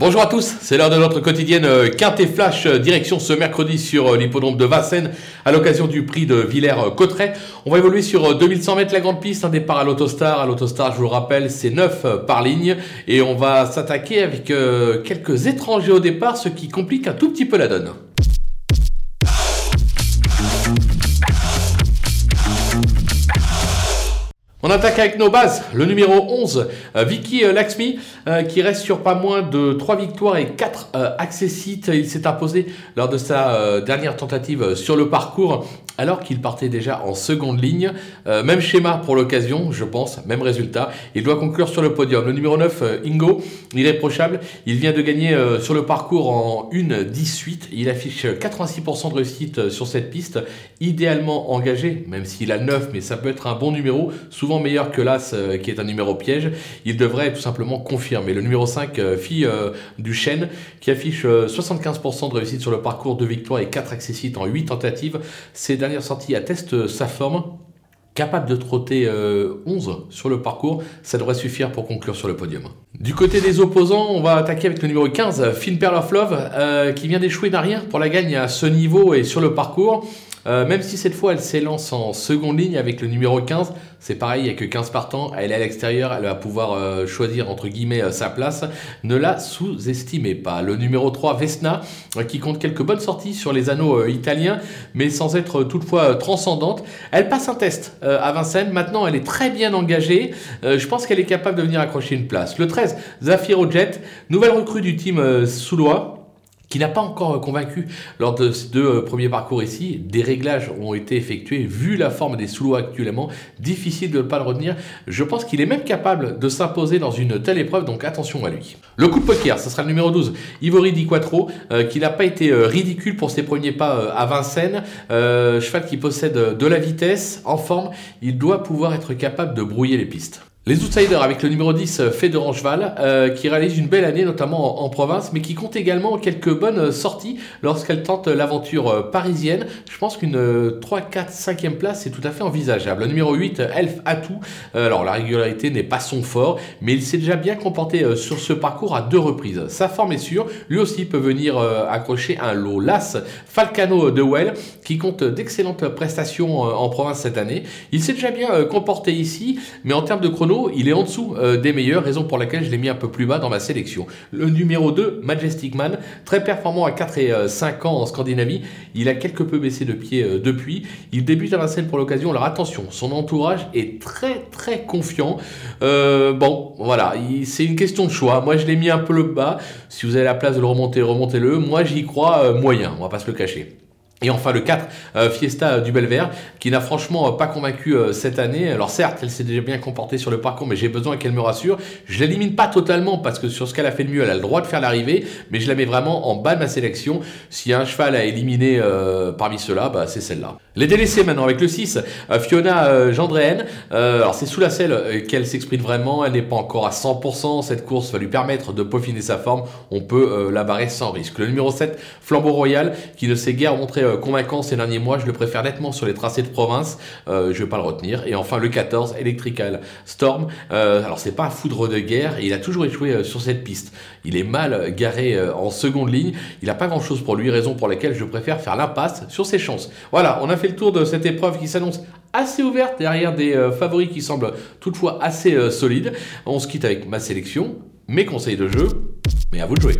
Bonjour à tous, c'est l'heure de notre quotidienne euh, Quintet Flash, euh, direction ce mercredi sur euh, l'hippodrome de Vincennes à l'occasion du prix de Villers-Cotterêts. On va évoluer sur 2100 mètres la grande piste, un départ à l'autostar. À l'autostar, je vous le rappelle, c'est 9 par ligne et on va s'attaquer avec quelques étrangers au départ, ce qui complique un tout petit peu la donne. On attaque avec nos bases. Le numéro 11, euh, Vicky euh, Laxmi, euh, qui reste sur pas moins de 3 victoires et 4 accessites. Il s'est imposé lors de sa dernière tentative sur le parcours alors qu'il partait déjà en seconde ligne. Même schéma pour l'occasion, je pense, même résultat. Il doit conclure sur le podium. Le numéro 9, euh, Ingo, irréprochable. Il vient de gagner sur le parcours en 1-18. Il affiche 86% de réussite sur cette piste. Idéalement engagé, même s'il a 9, mais ça peut être un bon numéro, meilleur que l'As, qui est un numéro piège. Il devrait tout simplement confirmer. Le numéro 5, fille du chêne, qui affiche 75% de réussite sur le parcours, de victoires et 4 accessites en 8 tentatives. C'est dernière sortie atteste sa forme. Capable de trotter 11 euh, sur le parcours, ça devrait suffire pour conclure sur le podium. Du côté des opposants, on va attaquer avec le numéro 15, Finn Pearl of Love, euh, qui vient d'échouer derrière pour la gagne à ce niveau et sur le parcours. Euh, même si cette fois elle s'élance en seconde ligne avec le numéro 15, c'est pareil, il n'y a que 15 partants, elle est à l'extérieur, elle va pouvoir euh, choisir entre guillemets euh, sa place. Ne la sous-estimez pas. Le numéro 3, Vesna, qui compte quelques bonnes sorties sur les anneaux italiens, mais sans être toutefois transcendante. Elle passe un test à Vincennes, maintenant elle est très bien engagée, je pense qu'elle est capable de venir accrocher une place. Le 13, Zafiro Jet, nouvelle recrue du team Soulois qui n'a pas encore convaincu lors de ces deux euh, premiers parcours ici. Des réglages ont été effectués. Vu la forme des sous actuellement, difficile de ne pas le retenir. Je pense qu'il est même capable de s'imposer dans une telle épreuve, donc attention à lui. Le coup de poker, ce sera le numéro 12, Ivory Di Quattro, euh, qui n'a pas été euh, ridicule pour ses premiers pas à Vincennes. cheval qui possède de la vitesse, en forme, il doit pouvoir être capable de brouiller les pistes. Les Outsiders avec le numéro 10 euh, Fée Rancheval euh, qui réalise une belle année notamment en, province mais qui compte également quelques bonnes sorties lorsqu'elle tente l'aventure euh, parisienne. Je pense qu'une 3, 4, 5e place c'est tout à fait envisageable. Le numéro 8 Elf Atout, alors la régularité n'est pas son fort mais il s'est déjà bien comporté sur ce parcours à deux reprises. Sa forme est sûre, lui aussi peut venir accrocher un lot. Las Falcano de Well qui compte d'excellentes prestations en province cette année. Il s'est déjà bien comporté ici mais en termes de chrono il est en dessous euh, des meilleurs, raison pour laquelle je l'ai mis un peu plus bas dans ma sélection. Le numéro 2, Majestic Man, très performant à 4 et 5 euh, ans en Scandinavie. Il a quelque peu baissé de pied euh, depuis. Il débute à Vincennes pour l'occasion. Alors attention, son entourage est très très confiant. bon, voilà, c'est une question de choix. Moi, je l'ai mis un peu le bas. Si vous avez la place de le remonter, remontez-le. Moi, j'y crois moyen, on va pas se le cacher. Et enfin le 4, euh, Fiesta du Belvert, qui n'a franchement euh, pas convaincu euh, cette année. Alors certes, elle s'est déjà bien comportée sur le parcours, mais j'ai besoin qu'elle me rassure. Je l'élimine pas totalement parce que sur ce qu'elle a fait de mieux, elle a le droit de faire l'arrivée, mais je la mets vraiment en bas de ma sélection. Si un cheval à éliminer parmi ceux-là, bah, c'est celle-là. Les délaissés maintenant avec le 6, Fiona Gendréenne. alors c'est sous la selle qu'elle s'exprime vraiment, elle n'est pas encore à 100%. Cette course va lui permettre de peaufiner sa forme. On peut la barrer sans risque. Le numéro 7, Flambeau Royal, qui ne s'est guère montré convaincant ces derniers mois. Je le préfère nettement sur les tracés de province. Euh, je vais pas le retenir. Et enfin, le 14, Electrical Storm. Euh, alors, c'est pas un foudre de guerre. Il a toujours échoué sur cette piste. Il est mal garé en seconde ligne. Il n'a pas grand chose pour lui, raison pour laquelle je préfère faire l'impasse sur ses chances. Voilà, on a fait le tour de cette épreuve qui s'annonce assez ouverte derrière des favoris qui semblent toutefois assez solides. On se quitte avec ma sélection, mes conseils de jeu, mais à vous de jouer.